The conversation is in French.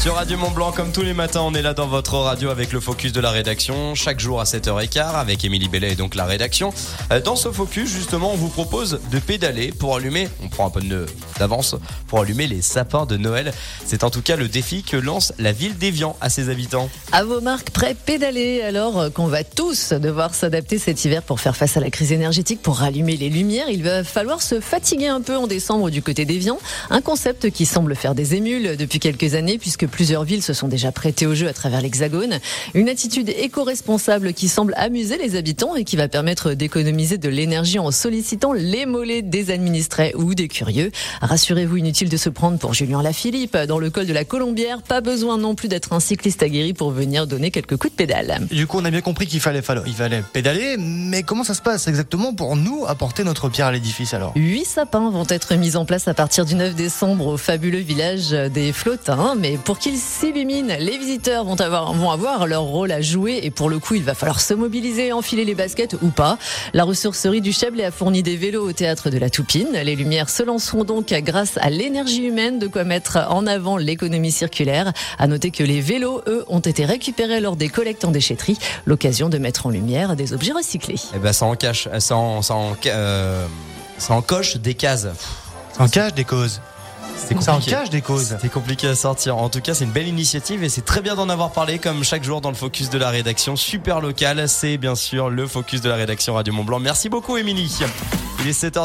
Sur Radio Mont Blanc, comme tous les matins, on est là dans votre radio avec le focus de la rédaction, chaque jour à 7h15 avec Émilie Bellet et donc la rédaction. Euh, Dans ce focus, justement, on vous propose de pédaler pour allumer, on prend un peu d'avance, pour allumer les sapins de Noël. C'est en tout cas le défi que lance la ville d'Evian à ses habitants. À vos marques, prêts pédaler alors qu'on va tous devoir s'adapter cet hiver pour faire face à la crise énergétique, pour rallumer les lumières. Il va falloir se fatiguer un peu en décembre du côté d'Evian. Un concept qui semble faire des émules depuis quelques années puisque plusieurs villes se sont déjà prêtées au jeu à travers l'Hexagone. Une attitude éco-responsable qui semble amuser les habitants et qui va permettre d'économiser de l'énergie en sollicitant les mollets des administrés ou des curieux. Rassurez-vous, inutile de se prendre pour Julien Lafilippe. Dans le col de la Colombière, pas besoin non plus d'être un cycliste aguerri pour venir donner quelques coups de pédale. Du coup, on a bien compris qu'il fallait, il fallait pédaler, mais comment ça se passe exactement pour nous apporter notre pierre à l'édifice alors? Huit sapins vont être mis en place à partir du 9 décembre au fabuleux village des Flottins. Mais pour qu'ils s'illuminent, les visiteurs vont avoir, vont avoir leur rôle à jouer. Et pour le coup, il va falloir se mobiliser, enfiler les baskets ou pas. La ressourcerie du Chablais a fourni des vélos au théâtre de la Toupine. Les lumières se lanceront donc grâce à l'énergie humaine, de quoi mettre en avant l'économie circulaire. À noter que les vélos, eux, ont été récupérés lors des collectes en déchetterie. L'occasion de mettre en lumière des objets recyclés. Eh ben, ça en cache, ça en, ça en, euh, ça en coche des cases. Ça en cache des causes. C'est Ça en compliqué. cache des causes. C'est compliqué à sortir. En tout cas, c'est une belle initiative et c'est très bien d'en avoir parlé comme chaque jour dans le focus de la rédaction. Super local, c'est bien sûr le focus de la rédaction Radio Mont Blanc. Merci beaucoup, Émilie. Il est 7h.